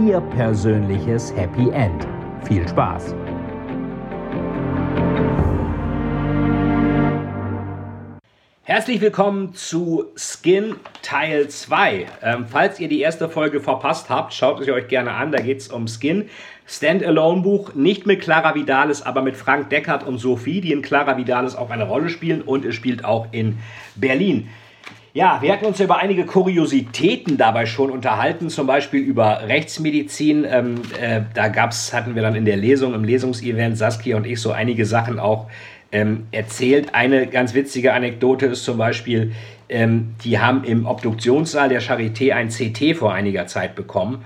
Ihr persönliches Happy End. Viel Spaß! Herzlich willkommen zu Skin Teil 2. Ähm, falls ihr die erste Folge verpasst habt, schaut es euch gerne an. Da geht es um Skin. Standalone-Buch, nicht mit Clara Vidalis, aber mit Frank Deckert und Sophie, die in Clara Vidalis auch eine Rolle spielen und es spielt auch in Berlin. Ja, wir hatten uns über einige Kuriositäten dabei schon unterhalten, zum Beispiel über Rechtsmedizin. Ähm, äh, da gab's, hatten wir dann in der Lesung, im Lesungsevent, Saskia und ich so einige Sachen auch ähm, erzählt. Eine ganz witzige Anekdote ist zum Beispiel, ähm, die haben im Obduktionssaal der Charité ein CT vor einiger Zeit bekommen.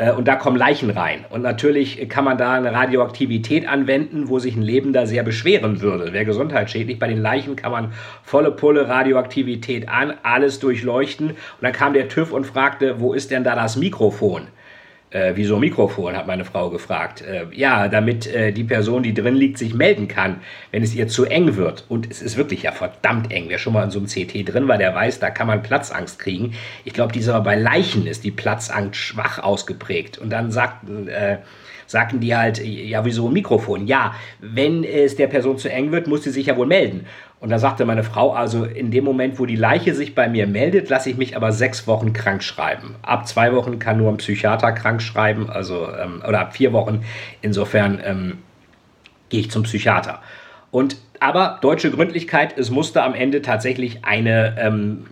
Äh, und da kommen Leichen rein. Und natürlich kann man da eine Radioaktivität anwenden, wo sich ein Lebender sehr beschweren würde. Wäre gesundheitsschädlich. Bei den Leichen kann man volle Pulle Radioaktivität an, alles durchleuchten. Und dann kam der TÜV und fragte, wo ist denn da das Mikrofon? Äh, wieso Mikrofon, hat meine Frau gefragt. Äh, ja, damit äh, die Person, die drin liegt, sich melden kann, wenn es ihr zu eng wird. Und es ist wirklich ja verdammt eng. Wer schon mal in so einem CT drin war, der weiß, da kann man Platzangst kriegen. Ich glaube, dieser bei Leichen ist die Platzangst schwach ausgeprägt. Und dann sagten, äh, sagten die halt, ja, wieso Mikrofon? Ja, wenn es der Person zu eng wird, muss sie sich ja wohl melden. Und da sagte meine Frau, also in dem Moment, wo die Leiche sich bei mir meldet, lasse ich mich aber sechs Wochen krank schreiben. Ab zwei Wochen kann nur ein Psychiater krank schreiben, also ähm, oder ab vier Wochen. Insofern ähm, gehe ich zum Psychiater. Und aber deutsche Gründlichkeit, es musste am Ende tatsächlich eine, ähm,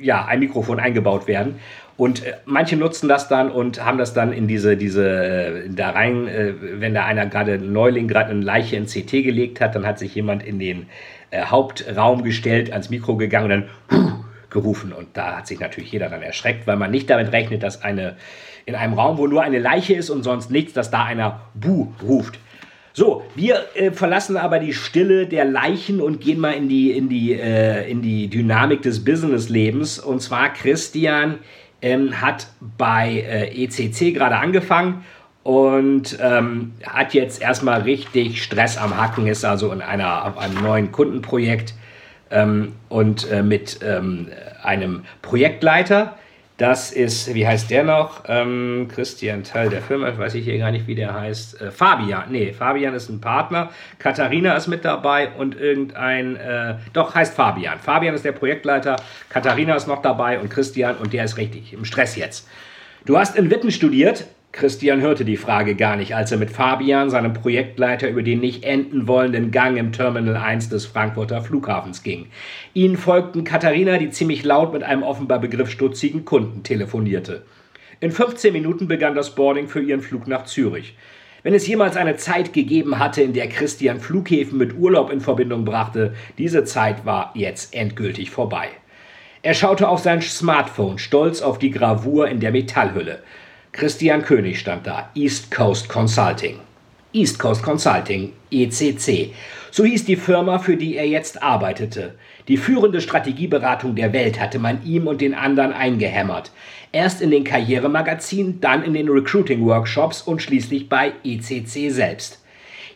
ja, ein Mikrofon eingebaut werden. Und äh, manche nutzen das dann und haben das dann in diese, diese, äh, da rein, äh, wenn da einer gerade Neuling gerade eine Leiche in CT gelegt hat, dann hat sich jemand in den äh, Hauptraum gestellt, ans Mikro gegangen und dann gerufen. Und da hat sich natürlich jeder dann erschreckt, weil man nicht damit rechnet, dass eine in einem Raum, wo nur eine Leiche ist und sonst nichts, dass da einer Buh ruft. So, wir äh, verlassen aber die Stille der Leichen und gehen mal in die, in die, äh, in die Dynamik des Businesslebens. Und zwar Christian ähm, hat bei äh, ECC gerade angefangen und ähm, hat jetzt erstmal richtig Stress am Hacken, ist also in einer, auf einem neuen Kundenprojekt ähm, und äh, mit ähm, einem Projektleiter. Das ist, wie heißt der noch? Ähm, Christian Teil der Firma, weiß ich hier gar nicht, wie der heißt. Äh, Fabian, nee, Fabian ist ein Partner. Katharina ist mit dabei und irgendein, äh, doch, heißt Fabian. Fabian ist der Projektleiter, Katharina ist noch dabei und Christian und der ist richtig im Stress jetzt. Du hast in Witten studiert, Christian hörte die Frage gar nicht, als er mit Fabian, seinem Projektleiter, über den nicht enden wollenden Gang im Terminal 1 des Frankfurter Flughafens ging. Ihnen folgten Katharina, die ziemlich laut mit einem offenbar begriffsstutzigen Kunden telefonierte. In 15 Minuten begann das Boarding für ihren Flug nach Zürich. Wenn es jemals eine Zeit gegeben hatte, in der Christian Flughäfen mit Urlaub in Verbindung brachte, diese Zeit war jetzt endgültig vorbei. Er schaute auf sein Smartphone, stolz auf die Gravur in der Metallhülle. Christian König stand da, East Coast Consulting. East Coast Consulting, ECC. So hieß die Firma, für die er jetzt arbeitete. Die führende Strategieberatung der Welt hatte man ihm und den anderen eingehämmert. Erst in den Karrieremagazinen, dann in den Recruiting-Workshops und schließlich bei ECC selbst.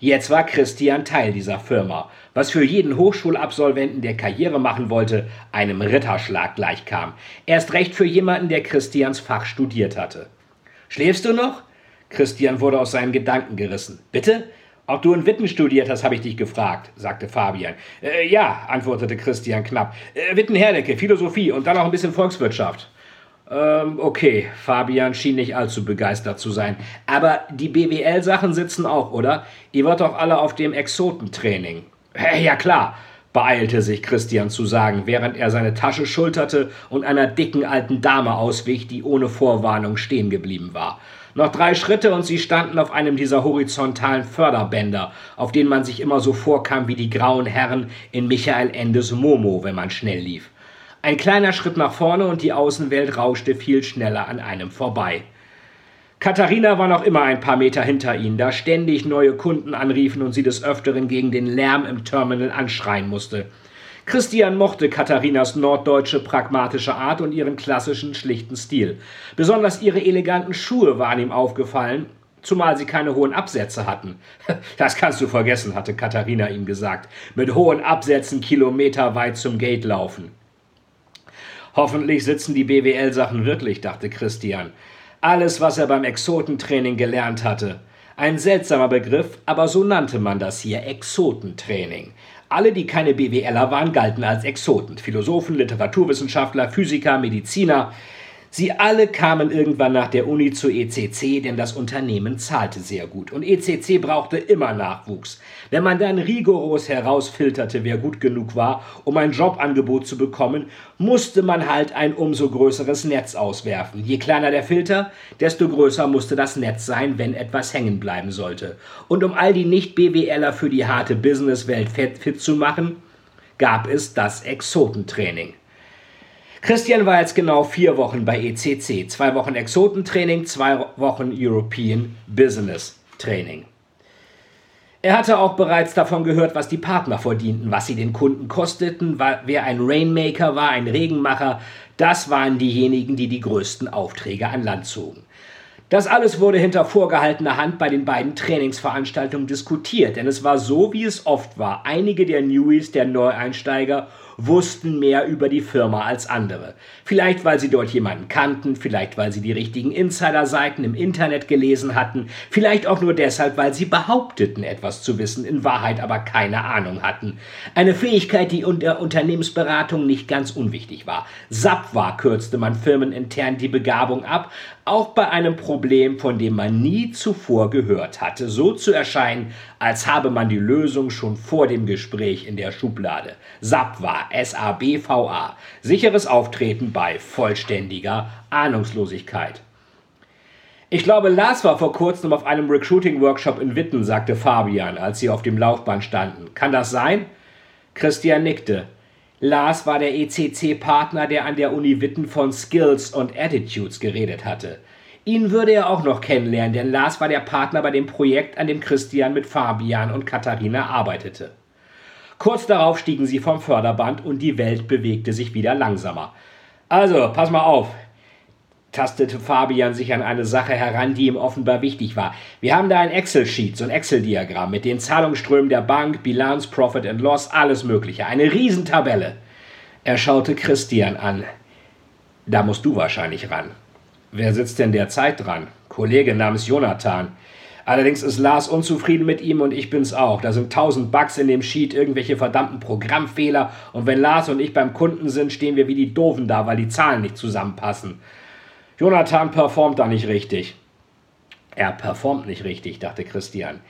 Jetzt war Christian Teil dieser Firma, was für jeden Hochschulabsolventen, der Karriere machen wollte, einem Ritterschlag gleichkam. Erst recht für jemanden, der Christians Fach studiert hatte. Schläfst du noch? Christian wurde aus seinen Gedanken gerissen. Bitte? Ob du in Witten studiert hast, habe ich dich gefragt, sagte Fabian. Äh, ja, antwortete Christian knapp. Äh, Witten-Herdecke, Philosophie und dann noch ein bisschen Volkswirtschaft. Ähm, okay, Fabian schien nicht allzu begeistert zu sein. Aber die BWL-Sachen sitzen auch, oder? Ihr wart doch alle auf dem Exotentraining. Ja, klar, beeilte sich Christian zu sagen, während er seine Tasche schulterte und einer dicken alten Dame auswich, die ohne Vorwarnung stehen geblieben war. Noch drei Schritte und sie standen auf einem dieser horizontalen Förderbänder, auf denen man sich immer so vorkam wie die grauen Herren in Michael Endes Momo, wenn man schnell lief. Ein kleiner Schritt nach vorne und die Außenwelt rauschte viel schneller an einem vorbei. Katharina war noch immer ein paar Meter hinter ihnen, da ständig neue Kunden anriefen und sie des Öfteren gegen den Lärm im Terminal anschreien musste. Christian mochte Katharinas norddeutsche pragmatische Art und ihren klassischen schlichten Stil. Besonders ihre eleganten Schuhe waren ihm aufgefallen, zumal sie keine hohen Absätze hatten. Das kannst du vergessen, hatte Katharina ihm gesagt. Mit hohen Absätzen kilometerweit zum Gate laufen. Hoffentlich sitzen die BWL-Sachen wirklich, dachte Christian. Alles, was er beim Exotentraining gelernt hatte. Ein seltsamer Begriff, aber so nannte man das hier, Exotentraining. Alle, die keine BWLer waren, galten als Exoten. Philosophen, Literaturwissenschaftler, Physiker, Mediziner. Sie alle kamen irgendwann nach der Uni zu ECC, denn das Unternehmen zahlte sehr gut. Und ECC brauchte immer Nachwuchs. Wenn man dann rigoros herausfilterte, wer gut genug war, um ein Jobangebot zu bekommen, musste man halt ein umso größeres Netz auswerfen. Je kleiner der Filter, desto größer musste das Netz sein, wenn etwas hängen bleiben sollte. Und um all die Nicht-BWLer für die harte Businesswelt fit zu machen, gab es das Exotentraining. Christian war jetzt genau vier Wochen bei ECC. Zwei Wochen Exotentraining, zwei Wochen European Business Training. Er hatte auch bereits davon gehört, was die Partner verdienten, was sie den Kunden kosteten, wer ein Rainmaker war, ein Regenmacher. Das waren diejenigen, die die größten Aufträge an Land zogen. Das alles wurde hinter vorgehaltener Hand bei den beiden Trainingsveranstaltungen diskutiert, denn es war so, wie es oft war. Einige der Newies, der Neueinsteiger, wussten mehr über die Firma als andere. Vielleicht, weil sie dort jemanden kannten, vielleicht, weil sie die richtigen Insiderseiten im Internet gelesen hatten, vielleicht auch nur deshalb, weil sie behaupteten, etwas zu wissen, in Wahrheit aber keine Ahnung hatten. Eine Fähigkeit, die unter Unternehmensberatung nicht ganz unwichtig war. SAP war, kürzte man firmenintern die Begabung ab, auch bei einem Problem, von dem man nie zuvor gehört hatte, so zu erscheinen, als habe man die Lösung schon vor dem Gespräch in der Schublade. SABWA, S-A-B-V-A, sicheres Auftreten bei vollständiger Ahnungslosigkeit. Ich glaube, Lars war vor kurzem auf einem Recruiting-Workshop in Witten, sagte Fabian, als sie auf dem Laufband standen. Kann das sein? Christian nickte. Lars war der ECC-Partner, der an der Uni Witten von Skills und Attitudes geredet hatte. Ihn würde er auch noch kennenlernen, denn Lars war der Partner bei dem Projekt, an dem Christian mit Fabian und Katharina arbeitete. Kurz darauf stiegen sie vom Förderband und die Welt bewegte sich wieder langsamer. Also, pass mal auf, tastete Fabian sich an eine Sache heran, die ihm offenbar wichtig war. Wir haben da ein Excel-Sheet, so ein Excel-Diagramm mit den Zahlungsströmen der Bank, Bilanz, Profit and Loss, alles Mögliche. Eine Riesentabelle. Er schaute Christian an. Da musst du wahrscheinlich ran. Wer sitzt denn derzeit dran? Kollege namens Jonathan. Allerdings ist Lars unzufrieden mit ihm und ich bin's auch. Da sind tausend Bugs in dem Sheet, irgendwelche verdammten Programmfehler und wenn Lars und ich beim Kunden sind, stehen wir wie die Doofen da, weil die Zahlen nicht zusammenpassen. Jonathan performt da nicht richtig. Er performt nicht richtig, dachte Christian.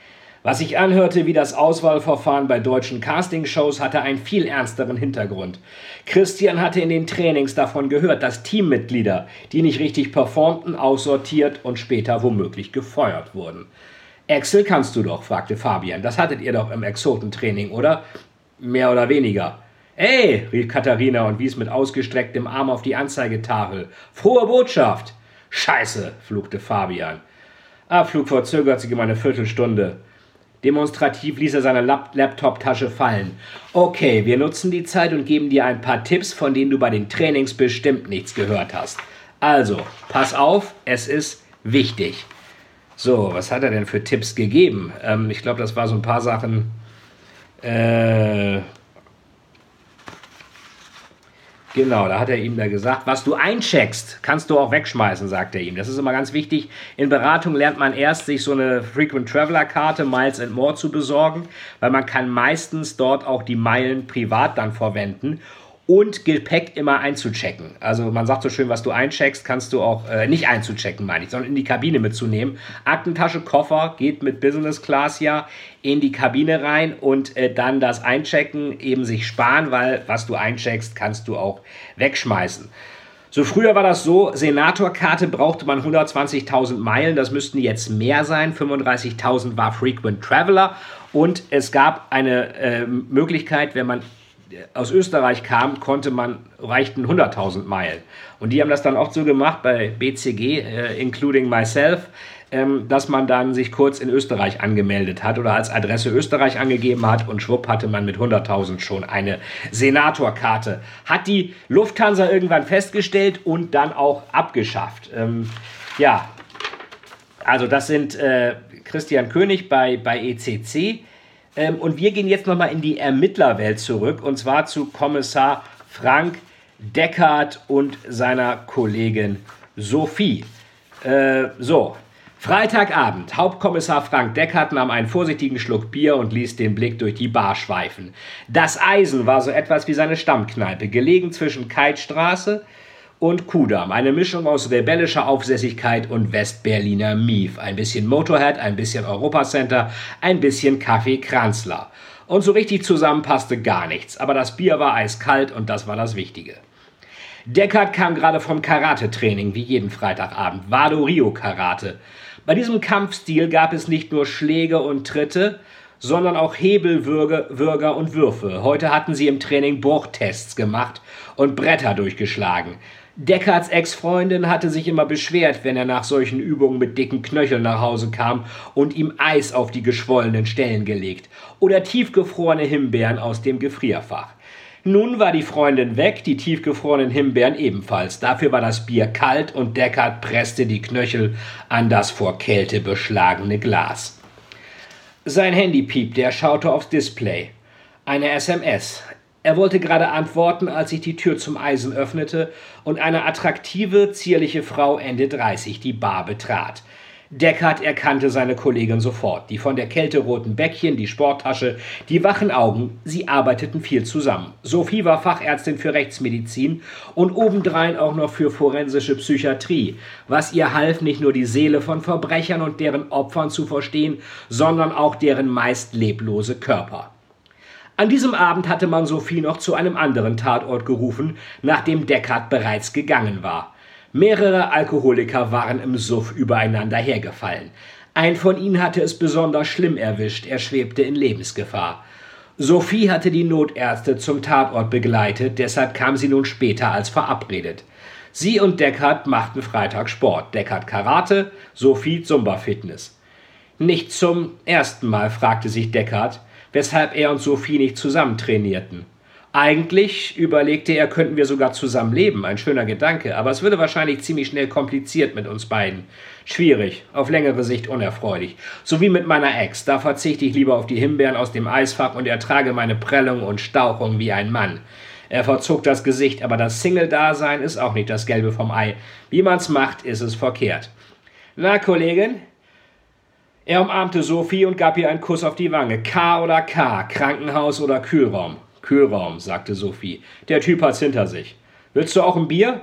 Was sich anhörte wie das Auswahlverfahren bei deutschen Castingshows, hatte einen viel ernsteren Hintergrund. Christian hatte in den Trainings davon gehört, dass Teammitglieder, die nicht richtig performten, aussortiert und später womöglich gefeuert wurden. Excel kannst du doch, fragte Fabian. Das hattet ihr doch im Exotentraining, oder? Mehr oder weniger. Ey, rief Katharina und wies mit ausgestrecktem Arm auf die Anzeigetafel. Frohe Botschaft! Scheiße, fluchte Fabian. Abflug verzögert sich um eine Viertelstunde. Demonstrativ ließ er seine Lap Laptop-Tasche fallen. Okay, wir nutzen die Zeit und geben dir ein paar Tipps, von denen du bei den Trainings bestimmt nichts gehört hast. Also, pass auf, es ist wichtig. So, was hat er denn für Tipps gegeben? Ähm, ich glaube, das war so ein paar Sachen. Äh, Genau, da hat er ihm da gesagt, was du eincheckst, kannst du auch wegschmeißen, sagt er ihm. Das ist immer ganz wichtig. In Beratung lernt man erst, sich so eine Frequent Traveler Karte Miles and More zu besorgen, weil man kann meistens dort auch die Meilen privat dann verwenden und Gepäck immer einzuchecken. Also man sagt so schön, was du eincheckst, kannst du auch äh, nicht einzuchecken, meine ich, sondern in die Kabine mitzunehmen. Aktentasche, Koffer geht mit Business Class ja in die Kabine rein und äh, dann das Einchecken eben sich sparen, weil was du eincheckst, kannst du auch wegschmeißen. So früher war das so, Senatorkarte brauchte man 120.000 Meilen, das müssten jetzt mehr sein, 35.000 war Frequent Traveler und es gab eine äh, Möglichkeit, wenn man aus Österreich kam, konnte man, reichten 100.000 Meilen. Und die haben das dann oft so gemacht bei BCG, äh, including myself, ähm, dass man dann sich kurz in Österreich angemeldet hat oder als Adresse Österreich angegeben hat und schwupp hatte man mit 100.000 schon eine Senatorkarte. Hat die Lufthansa irgendwann festgestellt und dann auch abgeschafft. Ähm, ja, also das sind äh, Christian König bei, bei ECC. Ähm, und wir gehen jetzt nochmal in die Ermittlerwelt zurück und zwar zu Kommissar Frank Deckard und seiner Kollegin Sophie. Äh, so, Freitagabend. Hauptkommissar Frank Deckert nahm einen vorsichtigen Schluck Bier und ließ den Blick durch die Bar schweifen. Das Eisen war so etwas wie seine Stammkneipe, gelegen zwischen Keitstraße und Kudamm. Eine Mischung aus rebellischer Aufsässigkeit und Westberliner Mief. Ein bisschen Motorhead, ein bisschen Europacenter, ein bisschen Kaffee Kranzler. Und so richtig zusammen passte gar nichts. Aber das Bier war eiskalt und das war das Wichtige. Deckard kam gerade vom Karate-Training, wie jeden Freitagabend. Vado Rio Karate. Bei diesem Kampfstil gab es nicht nur Schläge und Tritte, sondern auch Hebelwürge, Würger und Würfe. Heute hatten sie im Training Bruchtests gemacht und Bretter durchgeschlagen. Deckards Ex-Freundin hatte sich immer beschwert, wenn er nach solchen Übungen mit dicken Knöcheln nach Hause kam und ihm Eis auf die geschwollenen Stellen gelegt oder tiefgefrorene Himbeeren aus dem Gefrierfach. Nun war die Freundin weg, die tiefgefrorenen Himbeeren ebenfalls. Dafür war das Bier kalt und Deckard presste die Knöchel an das vor Kälte beschlagene Glas. Sein Handy piepte, er schaute aufs Display. Eine SMS. Er wollte gerade antworten, als sich die Tür zum Eisen öffnete und eine attraktive, zierliche Frau Ende 30 die Bar betrat. Deckard erkannte seine Kollegin sofort. Die von der Kälte roten Bäckchen, die Sporttasche, die wachen Augen. Sie arbeiteten viel zusammen. Sophie war Fachärztin für Rechtsmedizin und obendrein auch noch für forensische Psychiatrie, was ihr half, nicht nur die Seele von Verbrechern und deren Opfern zu verstehen, sondern auch deren meist leblose Körper. An diesem Abend hatte man Sophie noch zu einem anderen Tatort gerufen, nachdem Deckard bereits gegangen war. Mehrere Alkoholiker waren im Suff übereinander hergefallen. Ein von ihnen hatte es besonders schlimm erwischt, er schwebte in Lebensgefahr. Sophie hatte die Notärzte zum Tatort begleitet, deshalb kam sie nun später als verabredet. Sie und Deckard machten Freitag Sport. Deckard Karate, Sophie Zumba Fitness. Nicht zum ersten Mal fragte sich Deckard, weshalb er und Sophie nicht zusammen trainierten. Eigentlich überlegte er, könnten wir sogar zusammen leben. Ein schöner Gedanke, aber es würde wahrscheinlich ziemlich schnell kompliziert mit uns beiden. Schwierig, auf längere Sicht unerfreulich. So wie mit meiner Ex. Da verzichte ich lieber auf die Himbeeren aus dem Eisfach und ertrage meine Prellung und Stauchung wie ein Mann. Er verzog das Gesicht, aber das Single-Dasein ist auch nicht das Gelbe vom Ei. Wie man's macht, ist es verkehrt. Na, Kollegin? Er umarmte Sophie und gab ihr einen Kuss auf die Wange. K oder K, Krankenhaus oder Kühlraum. Kühlraum, sagte Sophie. Der Typ hat's hinter sich. Willst du auch ein Bier?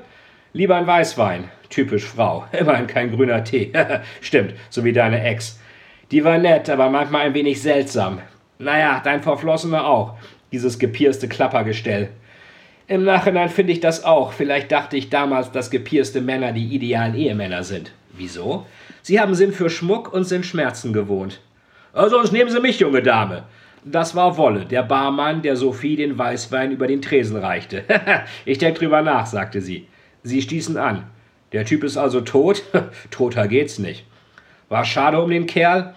Lieber ein Weißwein. Typisch Frau. Immerhin kein grüner Tee. Stimmt, so wie deine Ex. Die war nett, aber manchmal ein wenig seltsam. Naja, dein Verflossener auch. Dieses gepierste Klappergestell. Im Nachhinein finde ich das auch. Vielleicht dachte ich damals, dass gepierste Männer die idealen Ehemänner sind. Wieso? Sie haben Sinn für Schmuck und sind Schmerzen gewohnt. Sonst nehmen Sie mich, junge Dame. Das war Wolle, der Barmann, der Sophie den Weißwein über den Tresen reichte. ich denk drüber nach, sagte sie. Sie stießen an. Der Typ ist also tot? Toter geht's nicht. War schade um den Kerl?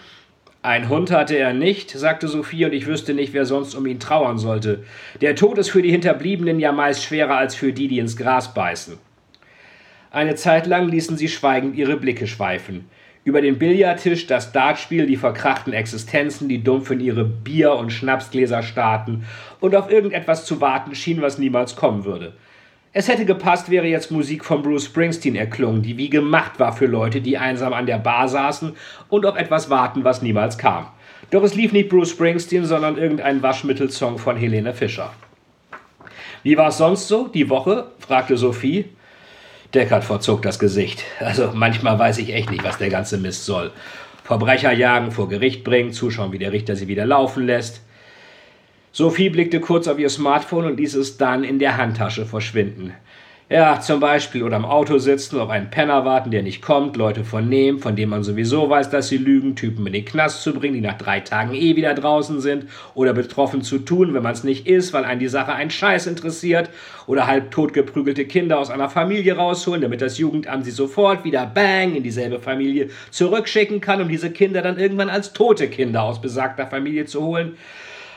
Ein Hund hatte er nicht, sagte Sophie, und ich wüsste nicht, wer sonst um ihn trauern sollte. Der Tod ist für die Hinterbliebenen ja meist schwerer als für die, die ins Gras beißen. Eine Zeit lang ließen sie schweigend ihre Blicke schweifen. Über den Billardtisch, das Dartspiel, die verkrachten Existenzen, die dumpf in ihre Bier- und Schnapsgläser starrten und auf irgendetwas zu warten schien, was niemals kommen würde. Es hätte gepasst, wäre jetzt Musik von Bruce Springsteen erklungen, die wie gemacht war für Leute, die einsam an der Bar saßen und auf etwas warten, was niemals kam. Doch es lief nicht Bruce Springsteen, sondern irgendein Waschmittelsong von Helene Fischer. Wie war es sonst so, die Woche? fragte Sophie. Deckard verzog das Gesicht. Also manchmal weiß ich echt nicht, was der ganze Mist soll. Verbrecher jagen, vor Gericht bringen, zuschauen, wie der Richter sie wieder laufen lässt. Sophie blickte kurz auf ihr Smartphone und ließ es dann in der Handtasche verschwinden. Ja, zum Beispiel oder im Auto sitzen, auf einen Penner warten, der nicht kommt, Leute vernehmen, von denen man sowieso weiß, dass sie lügen, Typen in den Knast zu bringen, die nach drei Tagen eh wieder draußen sind oder betroffen zu tun, wenn man es nicht ist, weil einen die Sache einen Scheiß interessiert oder halb totgeprügelte Kinder aus einer Familie rausholen, damit das Jugendamt sie sofort wieder bang in dieselbe Familie zurückschicken kann, um diese Kinder dann irgendwann als tote Kinder aus besagter Familie zu holen.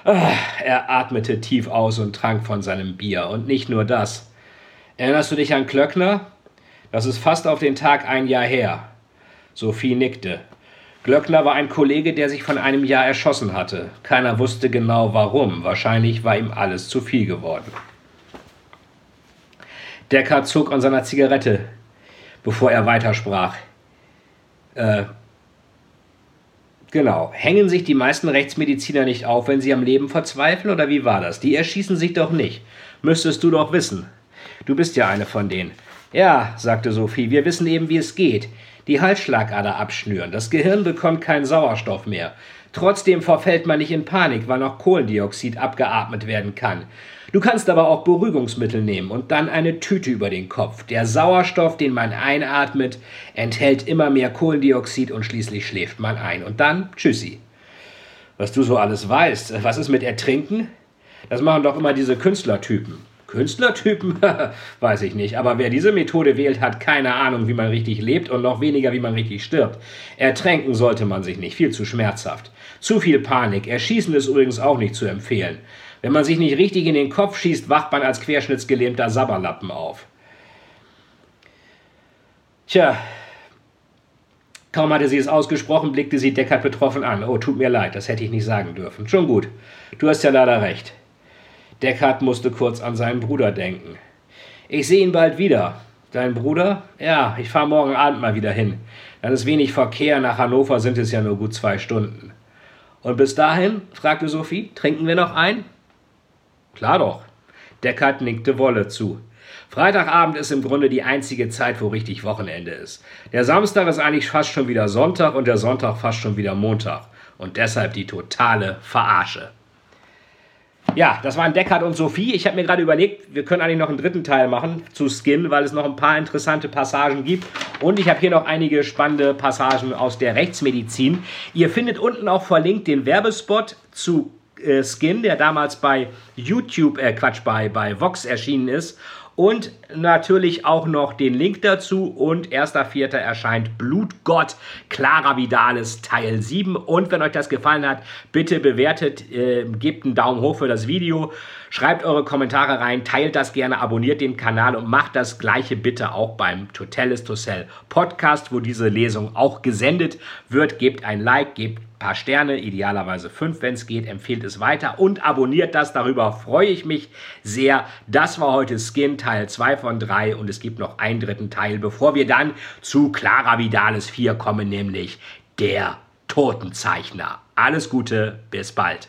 Ah, er atmete tief aus und trank von seinem Bier. Und nicht nur das. Erinnerst du dich an Glöckner? Das ist fast auf den Tag ein Jahr her. Sophie nickte. Glöckner war ein Kollege, der sich von einem Jahr erschossen hatte. Keiner wusste genau warum. Wahrscheinlich war ihm alles zu viel geworden. Decker zog an seiner Zigarette, bevor er weitersprach. Äh, genau. Hängen sich die meisten Rechtsmediziner nicht auf, wenn sie am Leben verzweifeln, oder wie war das? Die erschießen sich doch nicht. Müsstest du doch wissen. Du bist ja eine von denen. Ja, sagte Sophie, wir wissen eben, wie es geht. Die Halsschlagader abschnüren. Das Gehirn bekommt keinen Sauerstoff mehr. Trotzdem verfällt man nicht in Panik, weil noch Kohlendioxid abgeatmet werden kann. Du kannst aber auch Beruhigungsmittel nehmen und dann eine Tüte über den Kopf. Der Sauerstoff, den man einatmet, enthält immer mehr Kohlendioxid und schließlich schläft man ein. Und dann tschüssi. Was du so alles weißt, was ist mit Ertrinken? Das machen doch immer diese Künstlertypen. Künstlertypen? Weiß ich nicht. Aber wer diese Methode wählt, hat keine Ahnung, wie man richtig lebt und noch weniger, wie man richtig stirbt. Ertränken sollte man sich nicht. Viel zu schmerzhaft. Zu viel Panik. Erschießen ist übrigens auch nicht zu empfehlen. Wenn man sich nicht richtig in den Kopf schießt, wacht man als querschnittsgelähmter Sabberlappen auf. Tja, Kaum hatte sie es ausgesprochen, blickte sie Deckard betroffen an. Oh, tut mir leid, das hätte ich nicht sagen dürfen. Schon gut. Du hast ja leider recht. Deckard musste kurz an seinen Bruder denken. Ich sehe ihn bald wieder. Dein Bruder? Ja, ich fahre morgen Abend mal wieder hin. Dann ist wenig Verkehr, nach Hannover sind es ja nur gut zwei Stunden. Und bis dahin, fragte Sophie, trinken wir noch ein? Klar doch. Deckard nickte Wolle zu. Freitagabend ist im Grunde die einzige Zeit, wo richtig Wochenende ist. Der Samstag ist eigentlich fast schon wieder Sonntag und der Sonntag fast schon wieder Montag. Und deshalb die totale Verarsche. Ja, das waren Deckard und Sophie. Ich habe mir gerade überlegt, wir können eigentlich noch einen dritten Teil machen zu Skin, weil es noch ein paar interessante Passagen gibt. Und ich habe hier noch einige spannende Passagen aus der Rechtsmedizin. Ihr findet unten auch verlinkt den Werbespot zu äh, Skin, der damals bei YouTube, äh Quatsch, bei, bei Vox erschienen ist und natürlich auch noch den Link dazu. Und 1.4. erscheint Blutgott Clara Vidalis Teil 7. Und wenn euch das gefallen hat, bitte bewertet, äh, gebt einen Daumen hoch für das Video, schreibt eure Kommentare rein, teilt das gerne, abonniert den Kanal und macht das gleiche bitte auch beim Totalis to Sell Podcast, wo diese Lesung auch gesendet wird. Gebt ein Like, gebt paar Sterne, idealerweise fünf, wenn es geht, empfehlt es weiter und abonniert das. Darüber freue ich mich sehr. Das war heute Skin Teil 2 von 3 und es gibt noch einen dritten Teil, bevor wir dann zu Clara Vidales 4 kommen, nämlich der Totenzeichner. Alles Gute, bis bald.